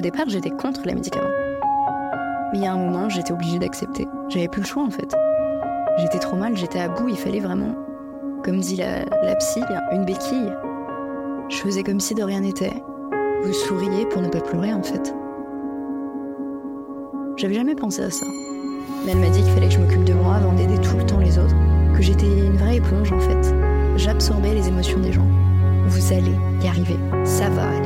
départ, j'étais contre les médicaments. Mais il y a un moment, j'étais obligée d'accepter. J'avais plus le choix en fait. J'étais trop mal, j'étais à bout, il fallait vraiment, comme dit la, psy, une béquille. Je faisais comme si de rien n'était. Vous souriez pour ne pas pleurer en fait. J'avais jamais pensé à ça. Mais elle m'a dit qu'il fallait que je m'occupe de moi avant d'aider tout le temps les autres. Que j'étais une vraie éponge en fait. J'absorbais les émotions des gens. Vous allez y arriver. Ça va aller.